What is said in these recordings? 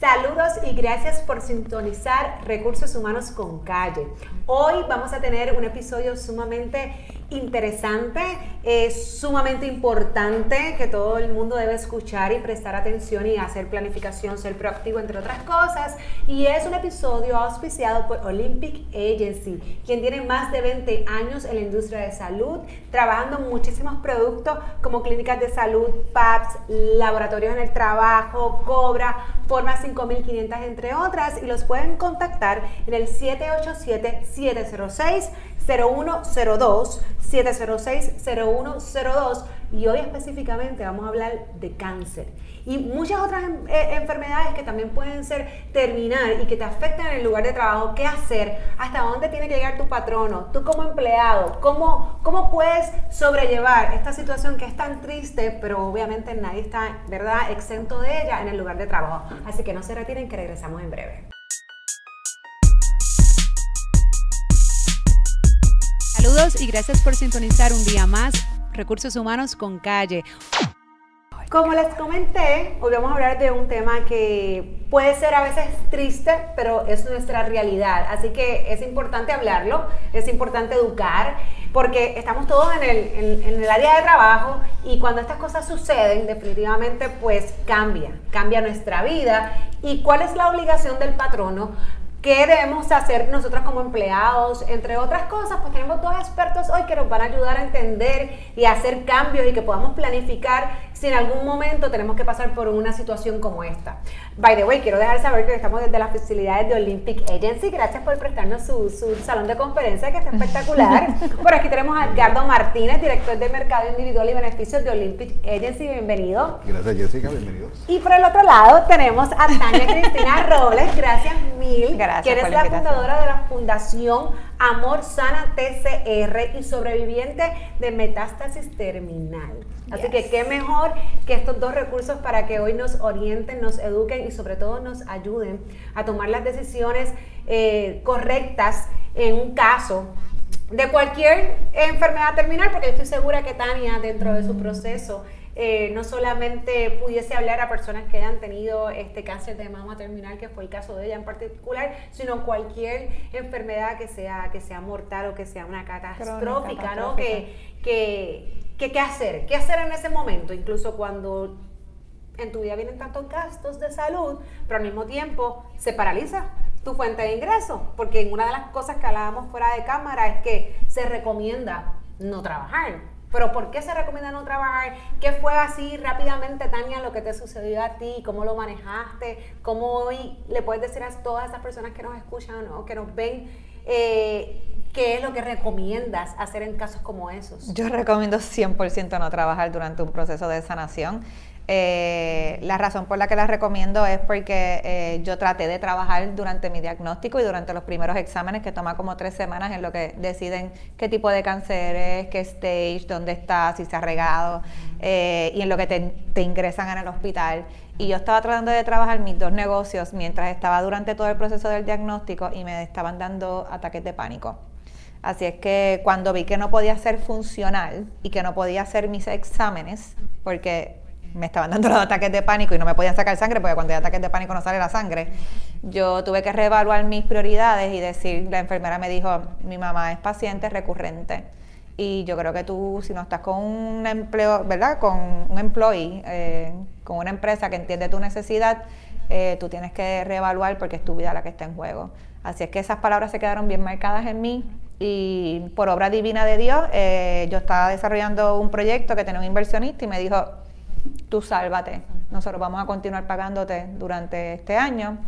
Saludos y gracias por sintonizar Recursos Humanos con Calle. Hoy vamos a tener un episodio sumamente interesante, es sumamente importante que todo el mundo debe escuchar y prestar atención y hacer planificación, ser proactivo, entre otras cosas. Y es un episodio auspiciado por Olympic Agency, quien tiene más de 20 años en la industria de salud, trabajando muchísimos productos como clínicas de salud, PAPS, laboratorios en el trabajo, Cobra, Forma 5500, entre otras. Y los pueden contactar en el 787 706 0102 706-0102 y hoy específicamente vamos a hablar de cáncer y muchas otras eh, enfermedades que también pueden ser terminal y que te afectan en el lugar de trabajo, qué hacer, hasta dónde tiene que llegar tu patrono, tú como empleado, cómo, cómo puedes sobrellevar esta situación que es tan triste, pero obviamente nadie está, ¿verdad?, exento de ella en el lugar de trabajo. Así que no se retiren que regresamos en breve. Saludos y gracias por sintonizar un día más Recursos Humanos con Calle. Como les comenté, hoy vamos a hablar de un tema que puede ser a veces triste, pero es nuestra realidad. Así que es importante hablarlo, es importante educar, porque estamos todos en el, en el área de trabajo y cuando estas cosas suceden, definitivamente pues cambia, cambia nuestra vida. ¿Y cuál es la obligación del patrono? ¿Qué debemos hacer nosotros como empleados? Entre otras cosas, pues tenemos dos expertos hoy que nos van a ayudar a entender y hacer cambios y que podamos planificar si en algún momento tenemos que pasar por una situación como esta. By the way, quiero dejar saber que estamos desde las facilidades de Olympic Agency. Gracias por prestarnos su, su salón de conferencia que está espectacular. por aquí tenemos a Edgardo Martínez, director de Mercado Individual y Beneficios de Olympic Agency. Bienvenido. Gracias, Jessica. Bienvenidos. Y por el otro lado tenemos a Tania Cristina Robles. Gracias mil. Gracias. Que eres la, la fundadora de la Fundación Amor Sana TCR y sobreviviente de metástasis terminal. Así que qué mejor que estos dos recursos para que hoy nos orienten, nos eduquen y sobre todo nos ayuden a tomar las decisiones eh, correctas en un caso de cualquier enfermedad terminal, porque estoy segura que Tania dentro de su proceso eh, no solamente pudiese hablar a personas que hayan tenido este cáncer de mama terminal, que fue el caso de ella en particular, sino cualquier enfermedad que sea, que sea mortal o que sea una catastrófica, ¿no? Que, que, ¿Qué hacer? ¿Qué hacer en ese momento? Incluso cuando en tu vida vienen tantos gastos de salud, pero al mismo tiempo se paraliza tu fuente de ingreso, porque una de las cosas que hablábamos fuera de cámara es que se recomienda no trabajar. Pero ¿por qué se recomienda no trabajar? ¿Qué fue así rápidamente, Tania, lo que te sucedió a ti? ¿Cómo lo manejaste? ¿Cómo hoy le puedes decir a todas esas personas que nos escuchan o que nos ven eh, ¿Qué es lo que recomiendas hacer en casos como esos? Yo recomiendo 100% no trabajar durante un proceso de sanación. Eh, la razón por la que la recomiendo es porque eh, yo traté de trabajar durante mi diagnóstico y durante los primeros exámenes que toma como tres semanas en lo que deciden qué tipo de cáncer es, qué stage, dónde está, si se ha regado eh, y en lo que te, te ingresan en el hospital. Y yo estaba tratando de trabajar mis dos negocios mientras estaba durante todo el proceso del diagnóstico y me estaban dando ataques de pánico. Así es que cuando vi que no podía ser funcional y que no podía hacer mis exámenes, porque me estaban dando los ataques de pánico y no me podían sacar sangre, porque cuando hay ataques de pánico no sale la sangre, yo tuve que reevaluar mis prioridades y decir, la enfermera me dijo, mi mamá es paciente recurrente y yo creo que tú, si no estás con un empleo, ¿verdad? Con un employee, eh, con una empresa que entiende tu necesidad, eh, tú tienes que reevaluar porque es tu vida la que está en juego. Así es que esas palabras se quedaron bien marcadas en mí y por obra divina de Dios, eh, yo estaba desarrollando un proyecto que tenía un inversionista y me dijo, tú sálvate, nosotros vamos a continuar pagándote durante este año.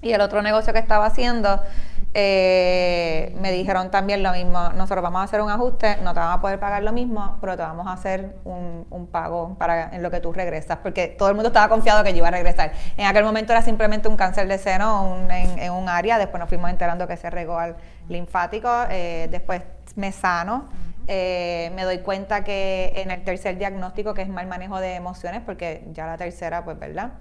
Y el otro negocio que estaba haciendo, eh, me dijeron también lo mismo, nosotros vamos a hacer un ajuste, no te vamos a poder pagar lo mismo, pero te vamos a hacer un, pago para en lo que tú regresas, porque todo el mundo estaba confiado que yo iba a regresar. En aquel momento era simplemente un cáncer de seno en, en, un área, después nos fuimos enterando que se regó al linfático, eh, después me sano. Eh, me doy cuenta que en el tercer diagnóstico, que es mal manejo de emociones, porque ya la tercera, pues, ¿verdad?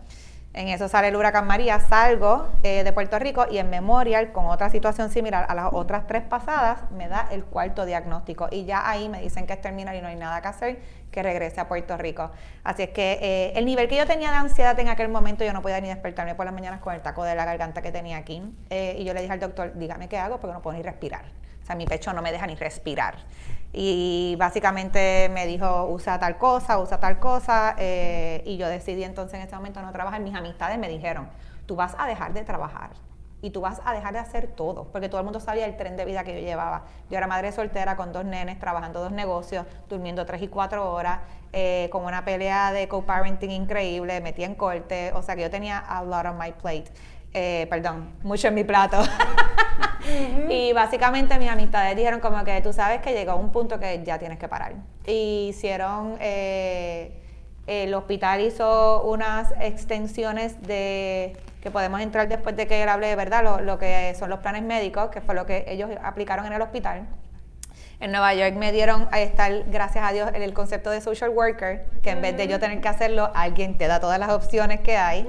En eso sale el huracán María, salgo eh, de Puerto Rico y en Memorial, con otra situación similar a las otras tres pasadas, me da el cuarto diagnóstico. Y ya ahí me dicen que es terminal y no hay nada que hacer, que regrese a Puerto Rico. Así es que eh, el nivel que yo tenía de ansiedad en aquel momento, yo no podía ni despertarme por las mañanas con el taco de la garganta que tenía aquí. Y yo le dije al doctor, dígame qué hago porque no puedo ni respirar. O sea, mi pecho no me deja ni respirar. Y básicamente me dijo, usa tal cosa, usa tal cosa. Eh, y yo decidí entonces en ese momento no trabajar. Mis amistades me dijeron, tú vas a dejar de trabajar y tú vas a dejar de hacer todo, porque todo el mundo sabía el tren de vida que yo llevaba. Yo era madre soltera con dos nenes, trabajando dos negocios, durmiendo tres y cuatro horas, eh, con una pelea de co-parenting increíble, metí en corte, o sea que yo tenía a lot on my plate. Eh, perdón, mucho en mi plato. Y básicamente mis amistades dijeron como que tú sabes que llegó un punto que ya tienes que parar. Y hicieron, eh, el hospital hizo unas extensiones de que podemos entrar después de que él hable de verdad lo, lo que son los planes médicos, que fue lo que ellos aplicaron en el hospital. En Nueva York me dieron a estar, gracias a Dios, en el concepto de social worker, que en vez de yo tener que hacerlo, alguien te da todas las opciones que hay.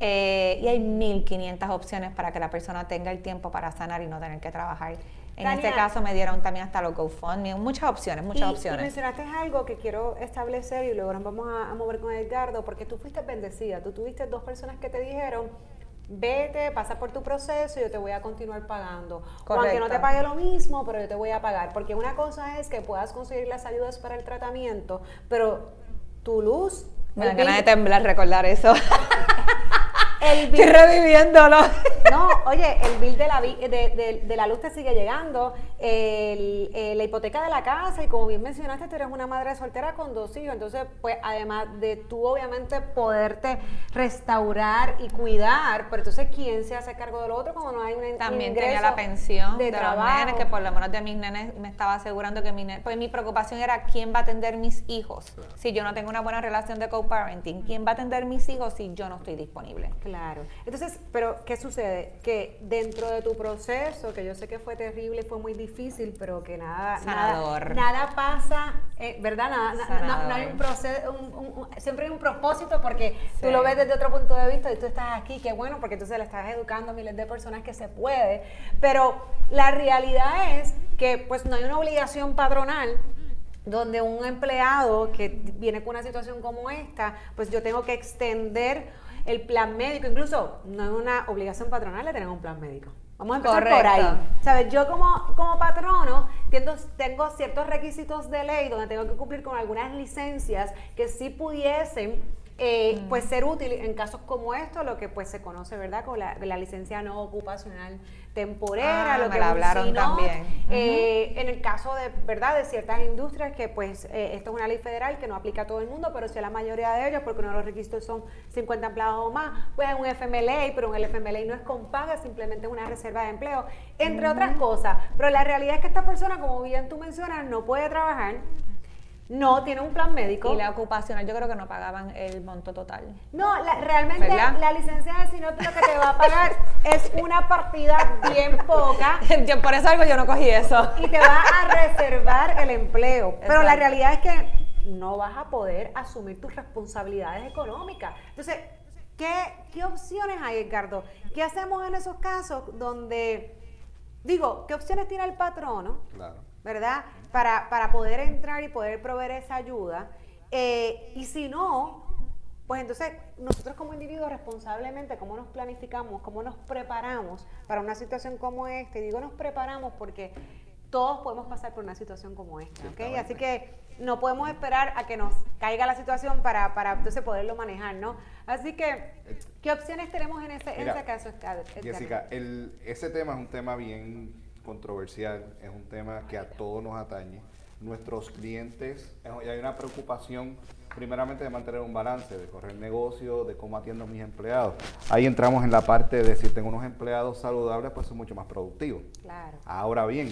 Eh, y hay 1500 opciones para que la persona tenga el tiempo para sanar y no tener que trabajar. En este caso me dieron también hasta los GoFundMe, muchas opciones, muchas opciones. Y mencionaste algo que quiero establecer y luego nos vamos a, a mover con Edgardo, porque tú fuiste bendecida, tú tuviste dos personas que te dijeron, vete, pasa por tu proceso y yo te voy a continuar pagando. O aunque no te pague lo mismo, pero yo te voy a pagar. Porque una cosa es que puedas conseguir las ayudas para el tratamiento, pero tu luz... Me da ganas de temblar recordar eso. El Estoy reviviéndolo. No, oye, el bill de la, de, de, la luz te sigue llegando, el, eh, la hipoteca de la casa, y como bien mencionaste, tú eres una madre soltera con dos hijos, entonces, pues, además de tú, obviamente, poderte restaurar y cuidar, pero entonces, ¿quién se hace cargo del otro cuando no hay un También tenía la pensión de, trabajo. los que por lo menos de mis nenes me estaba asegurando que mi pues mi preocupación era quién va a atender mis hijos si yo no tengo una buena relación de co-parenting, quién va a atender mis hijos si yo no estoy disponible. Claro. Entonces, pero ¿qué sucede? Que dentro de tu proceso, que yo sé que fue terrible, fue muy difícil, pero que nada, nada, pasa, eh, ¿verdad? Nada, no, hay un proceso, siempre hay un propósito porque tú lo ves desde otro punto de vista y tú estás aquí, qué bueno, porque entonces le estás educando a miles de personas que se puede. Pero la realidad es que pues no hay una obligación patronal donde un empleado que viene con una situación como esta, pues yo tengo que extender el plan médico, incluso no es una obligación patronal de tener un plan médico. Vamos a empezar por ahí. ¿Sabes? Yo como, como patrono tengo, tengo ciertos requisitos de ley donde tengo que cumplir con algunas licencias que sí pudiesen eh, pues ser útil en casos como esto, lo que pues se conoce, ¿verdad? Con la, la licencia no ocupacional temporera, ah, lo que hablaron también. Eh, en el caso de, ¿verdad? De ciertas industrias que pues eh, esto es una ley federal que no aplica a todo el mundo, pero sí a la mayoría de ellos, porque uno de los requisitos son 50 empleados o más, pues es un FMLA, pero un FMLA no es con paga, simplemente es una reserva de empleo, entre otras cosas. Pero la realidad es que esta persona, como bien tú mencionas, no puede trabajar no tiene un plan médico. Y la ocupacional, yo creo que no pagaban el monto total. No, realmente la licencia de Sinop lo que te va a pagar es una partida bien poca. por eso algo yo no cogí eso. Y te va a reservar el empleo. Pero la realidad es que no vas a poder asumir tus responsabilidades económicas. Entonces, ¿qué, qué opciones hay, Edgardo? ¿Qué hacemos en esos casos donde, digo, qué opciones tiene el patrono? Claro ¿verdad? Para, para poder entrar y poder proveer esa ayuda. Eh, y si no, pues entonces nosotros como individuos responsablemente, ¿cómo nos planificamos? ¿Cómo nos preparamos para una situación como esta? Y digo nos preparamos porque todos podemos pasar por una situación como esta, ¿ok? Así que no podemos esperar a que nos caiga la situación para, para entonces poderlo manejar, ¿no? Así que, ¿qué opciones tenemos en ese, en ese caso, Jessica, el, ese tema es un tema bien controversial, es un tema que a todos nos atañe. Nuestros clientes, y hay una preocupación primeramente de mantener un balance, de correr negocio, de cómo atiendo a mis empleados. Ahí entramos en la parte de si tengo unos empleados saludables, pues son mucho más productivos. Claro. Ahora bien,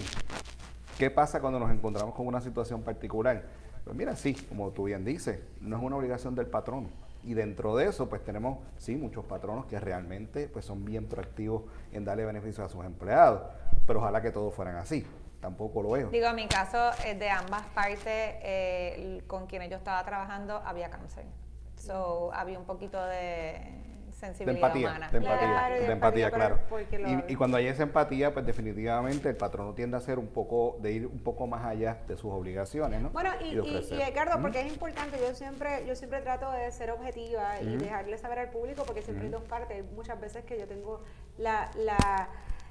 ¿qué pasa cuando nos encontramos con una situación particular? Pues mira, sí, como tú bien dices, no es una obligación del patrón y dentro de eso, pues tenemos, sí, muchos patronos que realmente pues, son bien proactivos en darle beneficios a sus empleados, pero ojalá que todos fueran así. Tampoco lo es. Digo, en mi caso, eh, de ambas partes, eh, con quienes yo estaba trabajando, había cáncer. So, había un poquito de sensibilidad de empatía, humana. De empatía, claro, de, empatía, claro. Y, y, cuando hay esa empatía, pues definitivamente el patrono tiende a ser un poco, de ir un poco más allá de sus obligaciones, ¿no? Bueno, y, y, Ricardo, porque es importante, yo siempre, yo siempre trato de ser objetiva y dejarle saber al público, porque siempre hay dos partes. Muchas veces que yo tengo la, la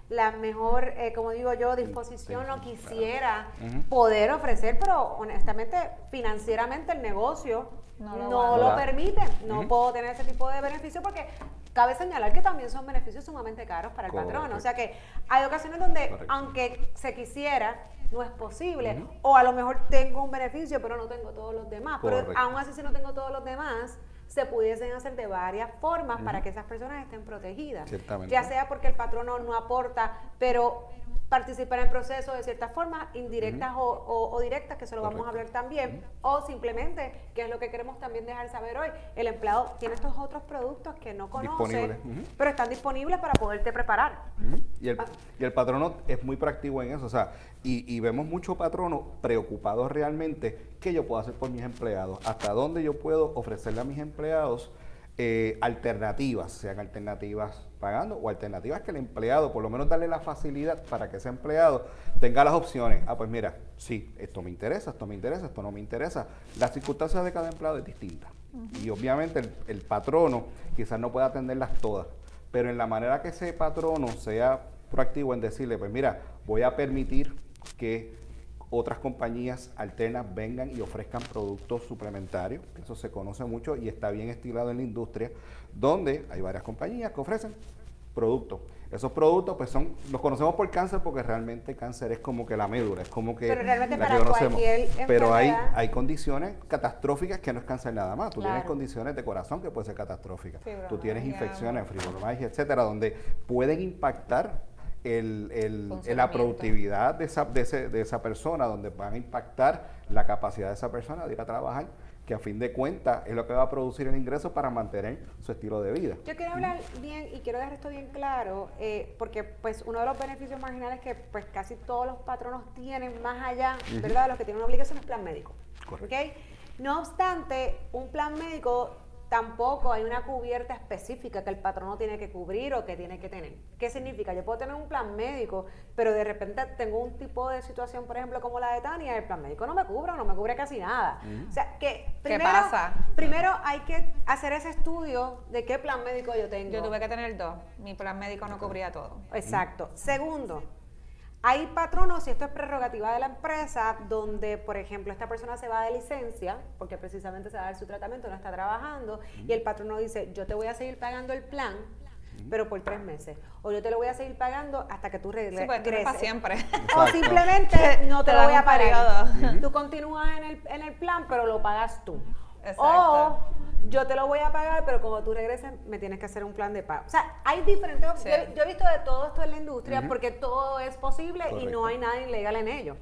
la mejor, eh, como digo yo, disposición o quisiera poder ofrecer, pero honestamente, financieramente el negocio no lo, permite. No puedo tener ese tipo de beneficio porque cabe señalar que también son beneficios sumamente caros para el patrón. O sea que hay ocasiones donde, aunque se quisiera, no es posible. O a lo mejor tengo un beneficio, pero no tengo todos los demás. Pero aún así, si no tengo todos los demás, se pudiesen hacer de varias formas para que esas personas estén protegidas. Ya sea porque el patrono no aporta, pero participar en el proceso de ciertas formas, indirectas o, directas, que eso lo vamos a hablar también, o simplemente, que es lo que queremos también dejar saber hoy, el empleado tiene estos otros productos que no conoce, pero están disponibles para poderte preparar. y, el, y el patrono es muy práctico en eso, o sea, y, y vemos muchos patronos preocupados realmente, ¿qué yo puedo hacer por mis empleados? ¿Hasta dónde yo puedo ofrecerle a mis empleados? Eh, alternativas, sean alternativas pagando o alternativas que el empleado, por lo menos darle la facilidad para que ese empleado tenga las opciones. Ah, pues mira, sí, esto me interesa, esto me interesa, esto no me interesa. Las circunstancias de cada empleado es distinta. Y obviamente el, el patrono quizás no pueda atenderlas todas, pero en la manera que ese patrono sea proactivo en decirle, pues mira, voy a permitir que otras compañías alternas vengan y ofrezcan productos suplementarios, eso se conoce mucho y está bien estilado en la industria, donde hay varias compañías que ofrecen productos. Esos productos pues son, los conocemos por cáncer porque realmente cáncer es como que la médula, es como que Pero realmente para que Pero hay, hay condiciones catastróficas que no es cáncer nada más. Tú tienes condiciones de corazón que pueden ser catastróficas. Tú tienes infecciones, fibromialgia, etcétera, donde pueden impactar el, la productividad de esa, de, esa persona, donde van a impactar la capacidad de esa persona de ir a trabajar, que a fin de cuentas es lo que va a producir el ingreso para mantener su estilo de vida. Yo quiero hablar bien y quiero dejar esto bien claro, eh, porque pues uno de los beneficios marginales que pues casi todos los patronos tienen más allá, ¿verdad? De los que tienen una obligación es plan médico. ¿okay? No obstante, un plan médico tampoco hay una cubierta específica que el patrono tiene que cubrir o que tiene que tener. ¿Qué significa? Yo puedo tener un plan médico, pero de repente tengo un tipo de situación, por ejemplo, como la de Tania, el plan médico no me cubre o no me cubre casi nada. O sea, que primero, ¿Qué pasa? primero hay que hacer ese estudio de qué plan médico yo tengo. Yo tuve que tener dos. Mi plan médico no cubría todo. Exacto. Segundo, hay patronos, y esto es prerrogativa de la empresa, donde, por ejemplo, esta persona se va de licencia, porque precisamente se va a dar su tratamiento, no está trabajando, y el patrono dice, yo te voy a seguir pagando el plan, pero por tres meses. O yo te lo voy a seguir pagando hasta que tú regreses. Sí, pues, para siempre. O simplemente no te, lo voy a pagar. Tú continúas en el, en el plan, pero lo pagas tú. Exacto. O yo te lo voy a pagar, pero como tú regreses, me tienes que hacer un plan de pago. O sea, hay diferentes opciones. Yo, he visto de todo esto en la industria porque todo es posible y no hay nada ilegal en ello.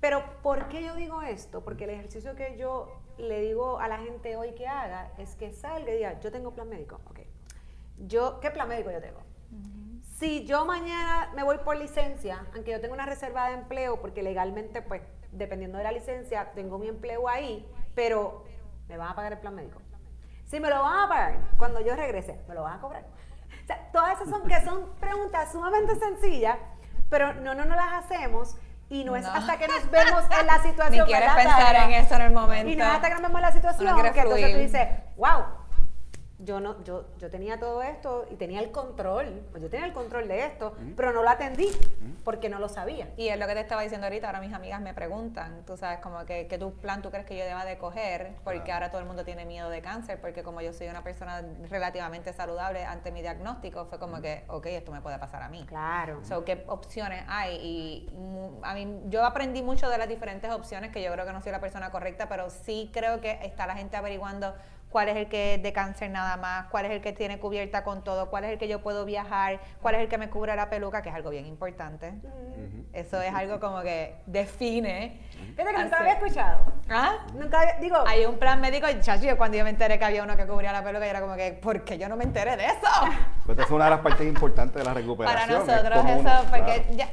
Pero, ¿por qué yo digo esto? Porque el ejercicio que yo le digo a la gente hoy que haga es que salga y diga, yo tengo plan médico. Ok. Yo, ¿Qué plan médico yo tengo? Si yo mañana me voy por licencia, aunque yo tengo una reserva de empleo, porque legalmente, pues, dependiendo de la licencia, tengo mi empleo ahí, pero me van a pagar el plan médico. Si me lo van a pagar cuando yo regrese, me lo van a cobrar. O sea, todas esas son, que son preguntas sumamente sencillas, pero no, no, no las hacemos y no, es hasta que nos vemos en la situación. Ni quieres pensar en eso en el momento. Y no es hasta que nos vemos en la situación que entonces tú dices, wow, yo no, yo, yo tenía todo esto y tenía el control, pues yo tenía el control de esto, pero no lo atendí porque no lo sabía. Y es lo que te estaba diciendo ahorita, ahora mis amigas me preguntan, tú sabes, como que, ¿qué tu plan tú crees que yo deba de coger? Porque ahora todo el mundo tiene miedo de cáncer, porque como yo soy una persona relativamente saludable ante mi diagnóstico, fue como que, ok, esto me puede pasar a mí. Claro. So, ¿qué opciones hay? Y mm, a mí, yo aprendí mucho de las diferentes opciones, que yo creo que no soy la persona correcta, pero sí creo que está la gente averiguando cuál es el que es de cáncer nada más, cuál es el que tiene cubierta con todo, cuál es el que yo puedo viajar, cuál es el que me cubre la peluca, que es algo bien importante. Eso es algo como que define. Fíjate que nunca había escuchado. ¿Ah? Nunca había, digo. Hay un plan médico, y chacho, cuando yo me enteré que había uno que cubría la peluca, yo era como que, ¿por qué yo no me enteré de eso? Pues es una de las partes importantes de la recuperación. Para nosotros eso, porque ya,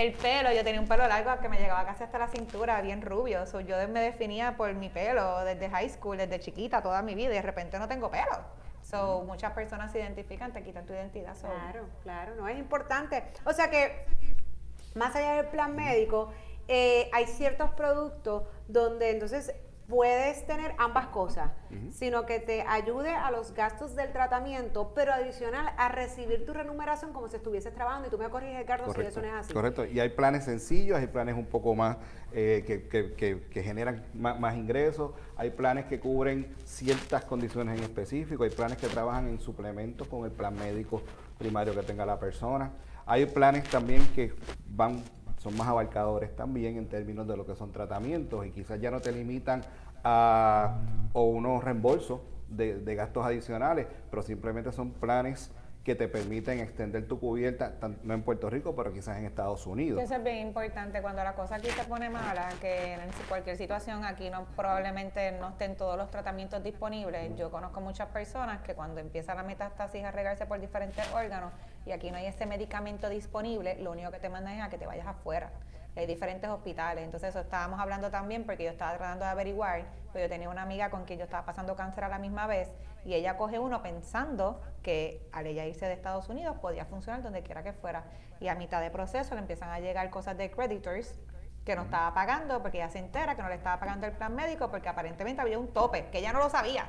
el pelo, yo tenía un pelo largo que me llegaba casi hasta la cintura, bien rubio. yo me definía por mi pelo desde high school, desde chiquita, toda mi vida, y de repente no tengo pelo. So, muchas personas se identifican, te quitan tu identidad. Claro, claro, no es importante. O sea que, más allá del plan médico, eh, hay ciertos productos donde entonces puedes tener ambas cosas, sino que te ayude a los gastos del tratamiento, pero adicional a recibir tu remuneración como si estuvieses trabajando. Y tú me corriges, Ricardo, si eso no es así. Correcto, y hay planes sencillos, hay planes un poco más eh, que, generan más, ingresos, hay planes que cubren ciertas condiciones en específico, hay planes que trabajan en suplementos con el plan médico primario que tenga la persona. Hay planes también que van son más abarcadores también en términos de lo que son tratamientos y quizás ya no te limitan o unos reembolsos de, de gastos adicionales, pero simplemente son planes que te permiten extender tu cubierta, no en Puerto Rico, pero quizás en Estados Unidos. Eso es bien importante. Cuando la cosa aquí se pone mala, que en cualquier situación aquí no probablemente no estén todos los tratamientos disponibles. Yo conozco muchas personas que cuando empieza la metástasis a regarse por diferentes órganos y aquí no hay ese medicamento disponible, lo único que te mandan es a que te vayas afuera hay diferentes hospitales. Entonces eso estábamos hablando también porque yo estaba tratando de averiguar, pues yo tenía una amiga con quien yo estaba pasando cáncer a la misma vez y ella coge uno pensando que al ella irse de Estados Unidos podía funcionar donde quiera que fuera. Y a mitad de proceso le empiezan a llegar cosas de creditors que no estaba pagando porque ella se entera que no le estaba pagando el plan médico porque aparentemente había un tope, que ella no lo sabía.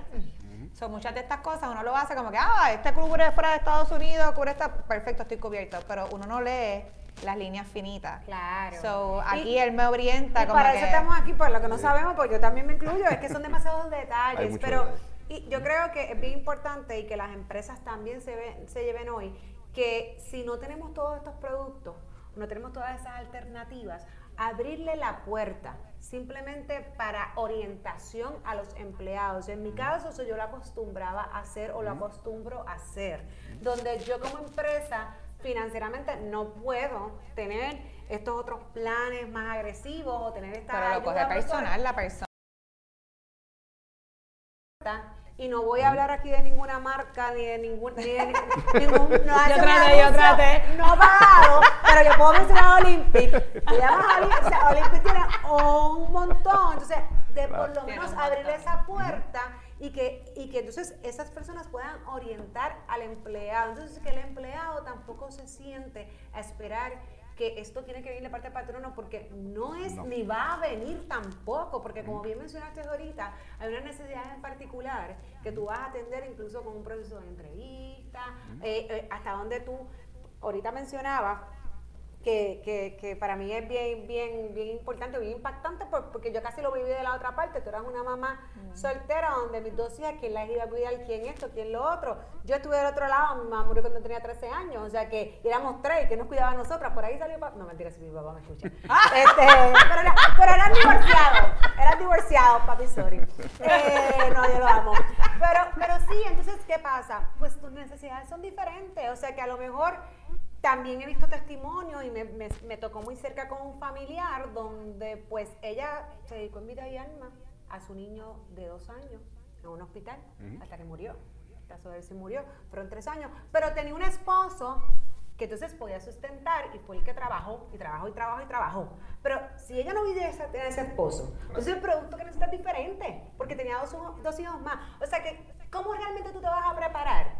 Son muchas de estas cosas uno lo hace como que, ah, este cubre fuera de Estados Unidos, cubre esta, perfecto, estoy cubierto, pero uno no lee las líneas finitas. Claro. So, aquí él me orienta. Y para eso estamos aquí, por lo que no sabemos, porque yo también me incluyo, es que son demasiados detalles. Pero y yo creo que es bien importante y que las empresas también se, se lleven hoy, que si no tenemos todos estos productos, no tenemos todas esas alternativas, abrirle la puerta simplemente para orientación a los empleados. En mi caso, eso yo lo acostumbraba a hacer o lo acostumbro a hacer, donde yo como empresa financieramente no puedo tener estos otros planes más agresivos o tener esta Pero lo coge personal la persona. Y no voy a hablar aquí de ninguna marca ni de ningún, ni de ningún, no, yo traté, yo traté. No pagado, pero yo puedo mencionar Olympic. o sea, Olympic tiene un montón. Entonces, de por lo menos abrirle esa puerta y que, y que entonces esas personas puedan orientar al empleado. Entonces que el empleado tampoco se siente a esperar que esto tiene que venir de parte del patrono porque no es ni va a venir tampoco, porque como bien mencionaste ahorita, hay una necesidad en particular que tú vas a atender incluso con un proceso de entrevista, eh, eh, hasta donde tú ahorita mencionabas que, que, que, para mí es bien, bien, bien importante, bien impactante, porque yo casi lo viví de la otra parte. Tú eras una mamá soltera donde mis dos hijas, ¿quién las iba a cuidar? ¿Quién esto? ¿Quién lo otro? Yo estuve del otro lado, mi mamá murió cuando tenía 13 años, o sea que éramos tres, que nos cuidaba a nosotras. Por ahí salió No, mentira, si mi papá me escucha. este, pero, era, pero, eran divorciados, eran divorciados, papi, sorry. Eh, no, yo lo amo. Pero, pero sí, entonces, ¿qué pasa? Pues tus necesidades son diferentes, o sea que a lo mejor también he visto testimonios y me, tocó muy cerca con un familiar donde pues ella se dedicó en vida y alma a su niño de dos años en un hospital hasta que murió. Caso de él se murió, fueron tres años, pero tenía un esposo que entonces podía sustentar y fue el que trabajó y trabajó y trabajó y trabajó. Pero si ella no viviese a ese esposo, entonces el producto que necesita es diferente, porque tenía dos, dos hijos más. O sea que, ¿cómo realmente tú te vas a preparar?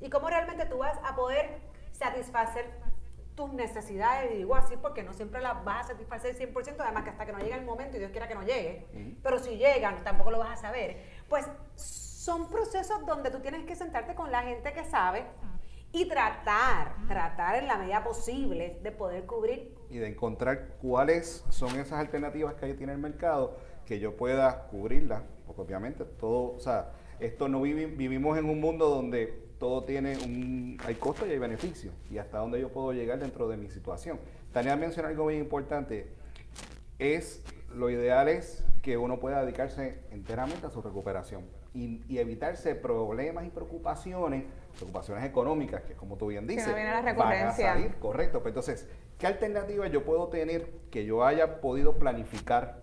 ¿Y cómo realmente tú vas a poder satisfacer tus necesidades, y digo así porque no siempre las vas a satisfacer 100%, además que hasta que no llegue el momento, y Dios quiera que no llegue, pero si llegan, tampoco lo vas a saber. Pues son procesos donde tú tienes que sentarte con la gente que sabe y tratar, tratar en la medida posible de poder cubrir. Y de encontrar cuáles son esas alternativas que hay tiene el mercado que yo pueda cubrirlas, porque obviamente todo, o sea, esto no vivimos en un mundo donde todo tiene un, hay costo y hay beneficio, y hasta dónde yo puedo llegar dentro de mi situación. Tania mencionó algo muy importante, es, lo ideal es que uno pueda dedicarse enteramente a su recuperación y, evitarse problemas y preocupaciones, preocupaciones económicas, que como tú bien dices, que la recurrencia. correcto. Pues entonces, ¿qué alternativa yo puedo tener que yo haya podido planificar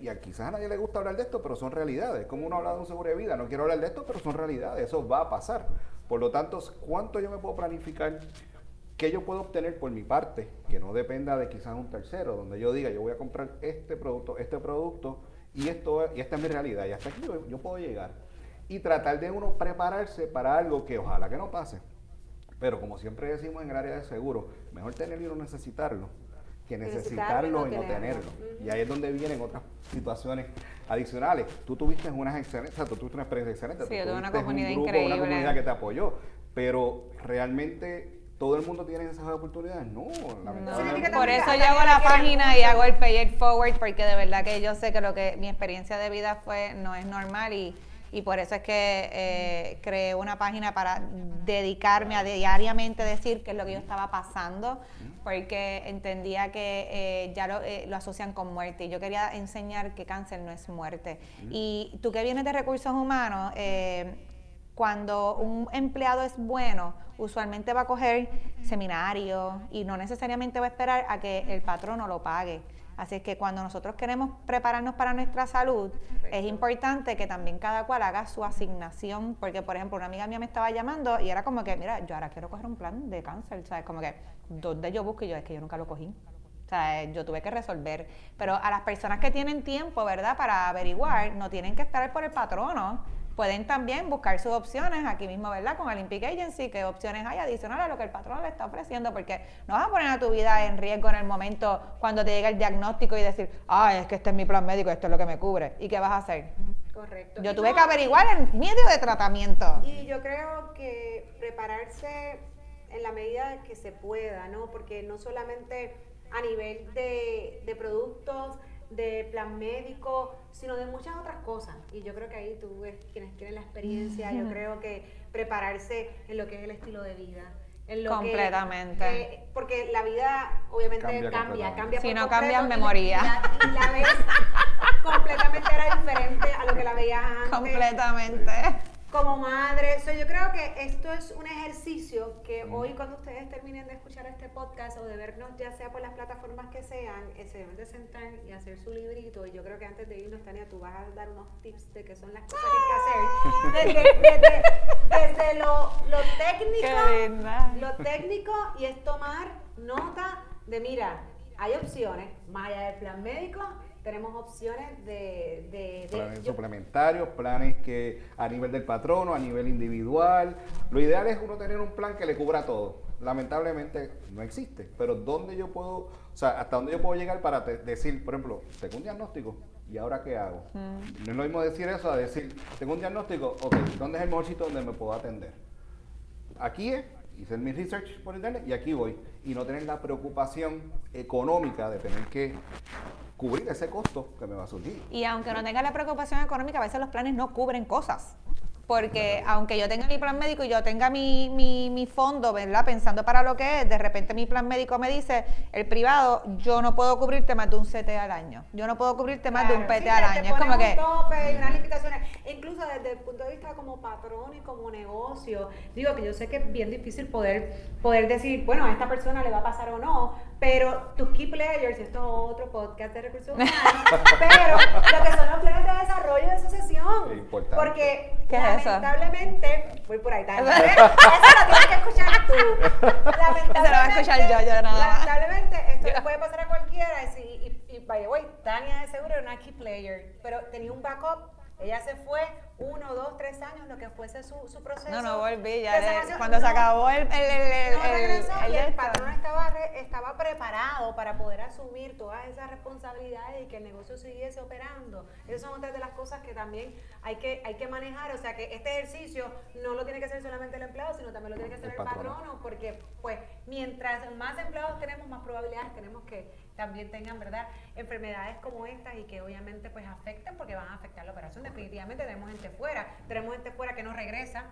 y a quizás a nadie le gusta hablar de esto, pero son realidades. Como uno habla de un seguro de vida, no quiero hablar de esto, pero son realidades. Eso va a pasar. Por lo tanto, ¿cuánto yo me puedo planificar? ¿Qué yo puedo obtener por mi parte? Que no dependa de quizás un tercero, donde yo diga, yo voy a comprar este producto, este producto, y, esto, y esta es mi realidad, y hasta aquí yo, puedo llegar. y tratar de uno prepararse para algo que ojalá que no pase. Pero como siempre decimos en el área de seguro, mejor tenerlo y no necesitarlo que necesitarlo y no tenerlo. Y ahí es donde vienen otras situaciones adicionales. Tú tuviste unas excelentes, tú tuviste una experiencia excelente. Sí, tú una comunidad un grupo, increíble. Una comunidad que te apoyó. Pero realmente todo el mundo tiene esas oportunidades. No, lamentablemente. Por eso yo hago la página y hago el pay it forward, porque de verdad que yo sé que lo que mi experiencia de vida fue no es normal y y por eso es que eh, creé una página para dedicarme a diariamente decir qué es lo que yo estaba pasando, porque entendía que eh, ya lo, eh, lo, asocian con muerte y yo quería enseñar que cáncer no es muerte. Y tú que vienes de recursos humanos, cuando un empleado es bueno, usualmente va a coger seminarios y no necesariamente va a esperar a que el patrono lo pague. Así es que cuando nosotros queremos prepararnos para nuestra salud, es importante que también cada cual haga su asignación, porque por ejemplo una amiga mía me estaba llamando y era como que, mira, yo ahora quiero coger un plan de cáncer, ¿sabes? Como que, ¿dónde yo busco? Y yo, es que yo nunca lo cogí. O sea, yo tuve que resolver. Pero a las personas que tienen tiempo, ¿verdad? Para averiguar, no tienen que esperar por el patrono Pueden también buscar sus opciones aquí mismo, ¿verdad? Con Olympic Agency, qué opciones hay adicionales a lo que el patrón le está ofreciendo, porque no vas a poner a tu vida en riesgo en el momento cuando te llega el diagnóstico y decir, ah, es que este es mi plan médico, esto es lo que me cubre. ¿Y qué vas a hacer? Correcto. Yo tuve que averiguar en medio de tratamiento. Y yo creo que prepararse en la medida que se pueda, ¿no? Porque no solamente a nivel de, de productos, de plan médico, sino de muchas otras cosas. Y yo creo que ahí tú ves quienes tienen la experiencia, yo creo que prepararse en lo que es el estilo de vida. En lo completamente. Que, porque la vida obviamente cambia, cambia. si no cambias, memoria. Y la, ves completamente era diferente a lo que la veías antes. Completamente como madre. yo creo que esto es un ejercicio que hoy cuando ustedes terminen de escuchar este podcast o de vernos ya sea por las plataformas que sean, eh, se deben de sentar y hacer su librito. Y yo creo que antes de irnos, Tania, tú vas a dar unos tips de qué son las cosas que hay que hacer. Desde, lo, lo, técnico, lo técnico y es tomar nota de, mira, hay opciones, más allá del plan médico, tenemos opciones de... planes suplementarios, planes que a nivel del patrono, a nivel individual. Lo ideal es uno tener un plan que le cubra todo. Lamentablemente no existe, pero ¿dónde yo puedo, o sea, hasta dónde yo puedo llegar para decir, por ejemplo, tengo un diagnóstico, ¿y ahora qué hago? Mm. No es lo mismo decir eso a decir, tengo un diagnóstico, ok, ¿dónde es el mejor sitio donde me puedo atender? Aquí es, hice mi research por internet y aquí voy. Y no tener la preocupación económica de tener que cubrir ese costo que me va a surgir. Y aunque no tenga la preocupación económica, a veces los planes no cubren cosas. Porque aunque yo tenga mi plan médico y yo tenga mi, mi, mi, fondo, ¿verdad? Pensando para lo que es, de repente mi plan médico me dice, el privado, yo no puedo cubrirte más de un CT al año. Yo no puedo cubrirte más de un PT al año. es como que... Tope y unas limitaciones. Incluso desde el punto de vista como patrón y como negocio, digo que yo sé que es bien difícil poder, poder decir, bueno, a esta persona le va a pasar o no, pero tus key players, esto es otro podcast de recursos humanos, pero lo que son los planes de desarrollo de asociación. Porque lamentablemente, voy por ahí, también. eso lo tienes que escuchar tú. Lamentablemente, eso lo voy a escuchar yo, yo nada Lamentablemente, esto le puede pasar a cualquiera. Y, y, y by the way, Tania de seguro era una key player, pero tenía un backup. Ella se fue uno, dos, tres años, lo que fuese su, su proceso. No, no volví, ya cuando se acabó el, el, el, el, el patrón estaba, estaba preparado para poder asumir todas esas responsabilidades y que el negocio siguiese operando. Esas son otras de las cosas que también hay que, hay que manejar, o sea que este ejercicio no lo tiene que hacer solamente el empleado, sino también lo tiene que hacer el, patrono, porque pues mientras más empleados tenemos, más probabilidades tenemos que también tengan, ¿verdad?, enfermedades como estas y que obviamente pues afecten porque van a afectar la operación. Definitivamente tenemos gente fuera, tenemos gente fuera que no regresa,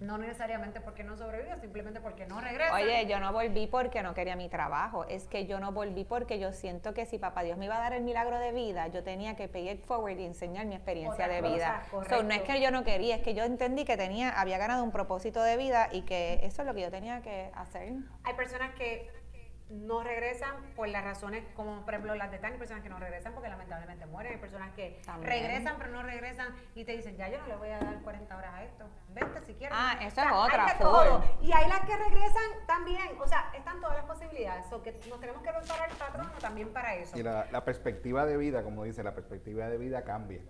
no necesariamente porque no sobrevive, simplemente porque no regresa. Oye, yo no volví porque no quería mi trabajo, es que yo no volví porque yo siento que si papá Dios me iba a dar el milagro de vida, yo tenía que pay it forward y enseñar mi experiencia de vida. no es que yo no quería, es que yo entendí que tenía, había ganado un propósito de vida y que eso es lo que yo tenía que hacer. Hay personas que no regresan por las razones como por ejemplo las de Tani, personas que no regresan porque lamentablemente mueren, hay personas que regresan pero no regresan y te dicen, ya yo no le voy a dar 40 horas a esto, vente si quieres. Ah, eso es otra. Y hay las que regresan también, o sea, están todas las posibilidades, o que nos tenemos que preparar el patrón también para eso. Y la, la perspectiva de vida, como dice, la perspectiva de vida cambia.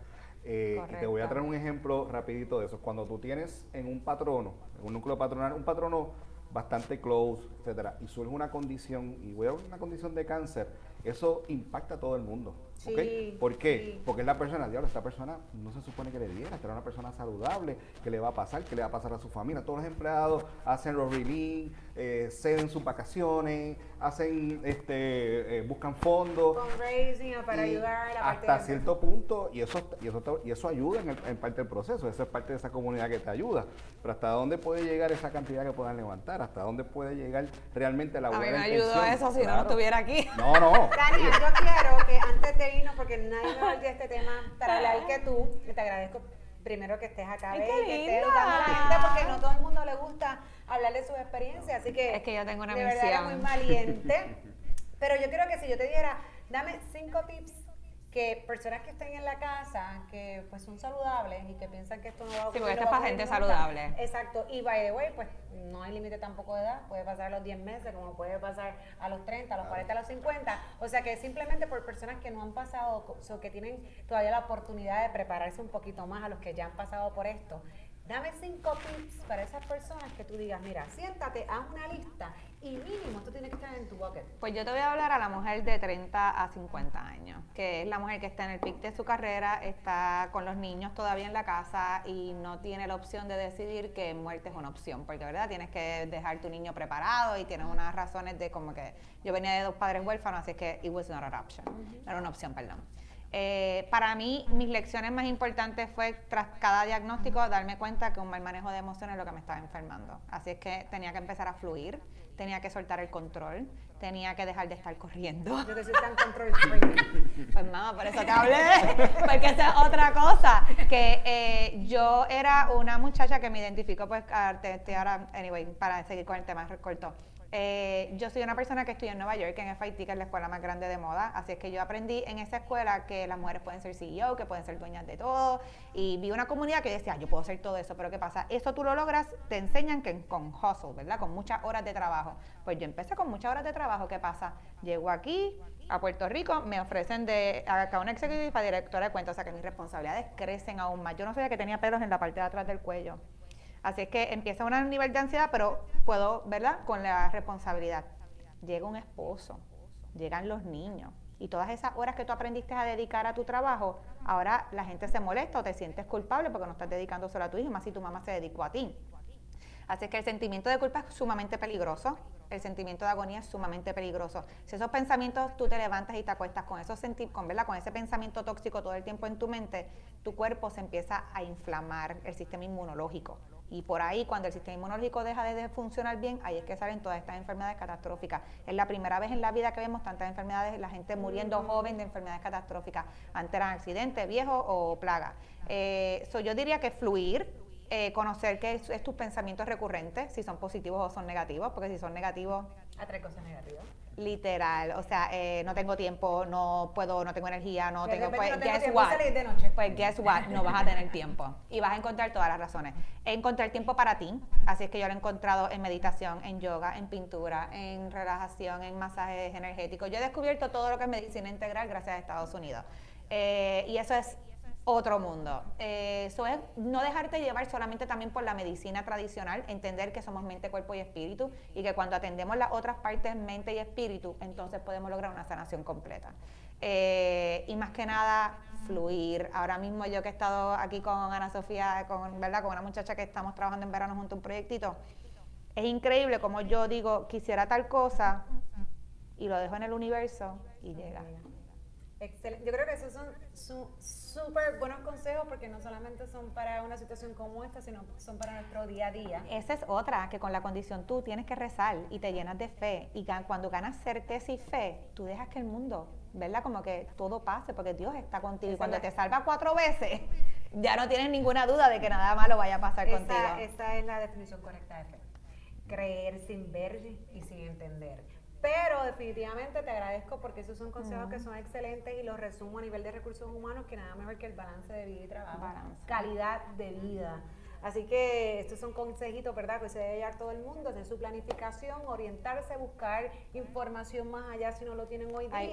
Eh, te voy a traer un ejemplo rapidito de eso. Cuando tú tienes en un patrono, en un núcleo patronal, un patrono bastante close, etcétera, y surge una condición, y voy a una condición de cáncer, eso impacta a todo el mundo. Sí, ¿Por qué? Porque es la persona, diablo, esta persona no se supone que le diera, esta era una persona saludable, ¿qué le va a pasar? ¿Qué le va a pasar a su familia? Todos los empleados hacen los release, eh, ceden sus vacaciones, hacen, este, eh, buscan fondos. Fundraising para ayudar a la Hasta cierto punto, y eso, y eso, y eso ayuda en, en, parte del proceso, eso es parte de esa comunidad que te ayuda. Pero ¿hasta dónde puede llegar esa cantidad que puedan levantar? ¿Hasta dónde puede llegar realmente la buena A mí me ayudó eso si no, no estuviera aquí. No, no. Daniel, yo quiero que antes de irnos, porque nadie me de este tema para hablar que tú, y te agradezco primero que estés acá, Ay, que estés la gente, porque no todo el mundo le gusta hablar de sus experiencias, así que es que yo tengo una de misión. verdad muy valiente. Pero yo creo que si yo te diera, dame cinco tips que personas que estén en la casa, que pues son saludables y que piensan que esto no va a ocurrir. Sí, porque esto es para gente saludable. Exacto. Y by the way, pues no hay límite tampoco de edad. Puede pasar a los 10 meses, como puede pasar a los 30, a los 40, a los 50. O sea que simplemente por personas que no han pasado, o que tienen todavía la oportunidad de prepararse un poquito más a los que ya han pasado por esto. Dame cinco tips para esas personas que tú digas, mira, siéntate, haz una lista y mínimo esto tiene que estar en tu bucket. Pues yo te voy a hablar a la mujer de 30 a 50 años, que es la mujer que está en el pic de su carrera, está con los niños todavía en la casa y no tiene la opción de decidir que muerte es una opción, porque verdad tienes que dejar tu niño preparado y tienes unas razones de como que yo venía de dos padres huérfanos, así que it was not an option, no era una opción, perdón. Eh, para mí, mis lecciones más importantes fue tras cada diagnóstico darme cuenta que un mal manejo de emociones es lo que me estaba enfermando. Así es que tenía que empezar a fluir, tenía que soltar el control, tenía que dejar de estar corriendo. Yo que soy tan control free. Pues mamá, por eso te hablé, porque esa es otra cosa, que eh, yo era una muchacha que me identificó, pues, ahora, anyway, para seguir con el tema corto. Eh, yo soy una persona que estudió en Nueva York, en FIT, que es la escuela más grande de moda, así es que yo aprendí en esa escuela que las mujeres pueden ser CEO, que pueden ser dueñas de todo, y vi una comunidad que decía, yo puedo hacer todo eso, pero ¿qué pasa? Eso tú lo logras, te enseñan que con hustle, ¿verdad? Con muchas horas de trabajo. Pues yo empecé con muchas horas de trabajo, ¿qué pasa? Llego aquí, a Puerto Rico, me ofrecen de acá una executiva directora de cuentas, o sea que mis responsabilidades crecen aún más. Yo no sabía que tenía pelos en la parte de atrás del cuello. Así es que empieza un nivel de ansiedad, pero puedo, ¿verdad? Con la responsabilidad. Llega un esposo, llegan los niños. Y todas esas horas que tú aprendiste a dedicar a tu trabajo, ahora la gente se molesta o te sientes culpable porque no estás dedicando solo a tu hijo, más si tu mamá se dedicó a ti. Así es que el sentimiento de culpa es sumamente peligroso, el sentimiento de agonía es sumamente peligroso. Si esos pensamientos tú te levantas y te acuestas con, esos con, ¿verdad? con ese pensamiento tóxico todo el tiempo en tu mente, tu cuerpo se empieza a inflamar el sistema inmunológico. Y por ahí, cuando el sistema inmunológico deja de funcionar bien, ahí es que salen todas estas enfermedades catastróficas. Es la primera vez en la vida que vemos tantas enfermedades, la gente muriendo joven de enfermedades catastróficas. Antes eran accidentes, viejos o plagas. Eh, yo diría que fluir, eh, conocer qué es, tus pensamientos recurrentes, si son positivos o son negativos, porque si son negativos... Atrae cosas negativas. Literal, o sea, eh, no tengo tiempo, no puedo, no tengo energía, no tengo, pues, no guess what? De noche. Pues guess what, no vas a tener tiempo y vas a encontrar todas las razones. Encontrar tiempo para ti, así es que yo lo he encontrado en meditación, en yoga, en pintura, en relajación, en masajes energéticos. Yo he descubierto todo lo que es medicina integral gracias a Estados Unidos. Eh, y eso es otro mundo. Eh, eso es no dejarte llevar solamente también por la medicina tradicional, entender que somos mente, cuerpo y espíritu y que cuando atendemos las otras partes, mente y espíritu, entonces podemos lograr una sanación completa. Eh, y más que nada, fluir. Ahora mismo yo que he estado aquí con Ana Sofía, con, ¿verdad? con una muchacha que estamos trabajando en verano junto a un proyectito, es increíble como yo digo, quisiera tal cosa y lo dejo en el universo y llega. Excelente. Yo creo que esos son súper buenos consejos porque no solamente son para una situación como esta, sino son para nuestro día a día. Esa es otra, que con la condición tú tienes que rezar y te llenas de fe. Y cuando ganas certeza y fe, tú dejas que el mundo, ¿verdad? Como que todo pase porque Dios está contigo. y cuando te salva cuatro veces, ya no tienes ninguna duda de que nada malo vaya a pasar contigo. Esa es la definición correcta de fe. Creer sin ver y sin entender. Pero definitivamente te agradezco porque esos son consejos que son excelentes y los resumo a nivel de recursos humanos que nada mejor que el balance de vida y trabajo. Calidad de vida. Así que estos son consejitos, ¿verdad? Que se debe llevar todo el mundo, hacer su planificación, orientarse, buscar información más allá si no lo tienen hoy día. Hay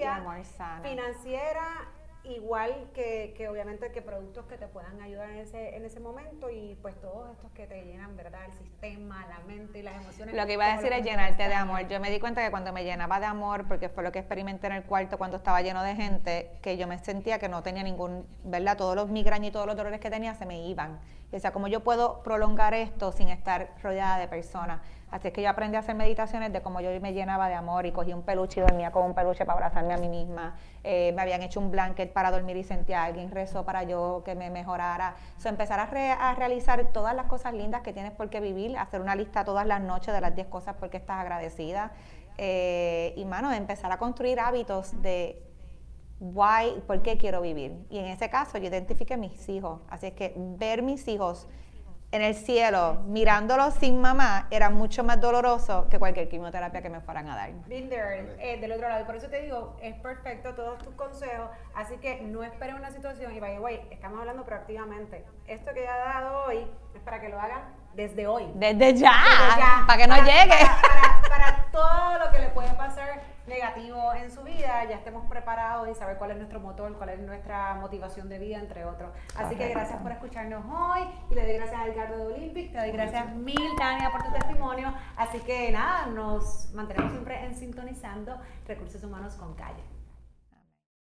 financiera igual que, que, obviamente que productos que te puedan ayudar en ese, en ese momento y pues todos estos que te llenan, ¿verdad? El sistema, la mente y las emociones. Lo que iba a decir es llenarte de amor. Yo me di cuenta que cuando me llenaba de amor, porque fue lo que experimenté en el cuarto cuando estaba lleno de gente, que yo me sentía que no tenía ningún, ¿verdad? Todos los migrañas y todos los dolores que tenía se me iban. Y decía, ¿cómo yo puedo prolongar esto sin estar rodeada de personas? Así es que yo aprendí a hacer meditaciones de cómo yo me llenaba de amor y cogí un peluche y dormía con un peluche para abrazarme a mí misma. Eh, me habían hecho un blanket para dormir y sentía alguien rezó para yo que me mejorara. So, empezar a, realizar todas las cosas lindas que tienes por qué vivir, hacer una lista todas las noches de las 10 cosas por qué estás agradecida. Eh, y, mano, empezar a construir hábitos de why, por qué quiero vivir. Y en ese caso yo identifiqué mis hijos. Así es que ver mis hijos en el cielo, mirándolo sin mamá, era mucho más doloroso que cualquier quimioterapia que me fueran a dar. Binder, eh, del otro lado. Por eso te digo, es perfecto todos tus consejos. Así que no esperes una situación y vaya, güey, estamos hablando proactivamente. Esto que ya ha dado hoy es para que lo hagan desde hoy. Desde ya. para que no llegue. para todo lo que le puede pasar negativo en su vida, ya estemos preparados y saber cuál es nuestro motor, cuál es nuestra motivación de vida, entre otros. Así que gracias por escucharnos hoy y le doy gracias a Edgardo de Olympic, te doy gracias mil, Tania, por tu testimonio. Así que nada, nos mantenemos siempre en sintonizando Recursos Humanos con Calle.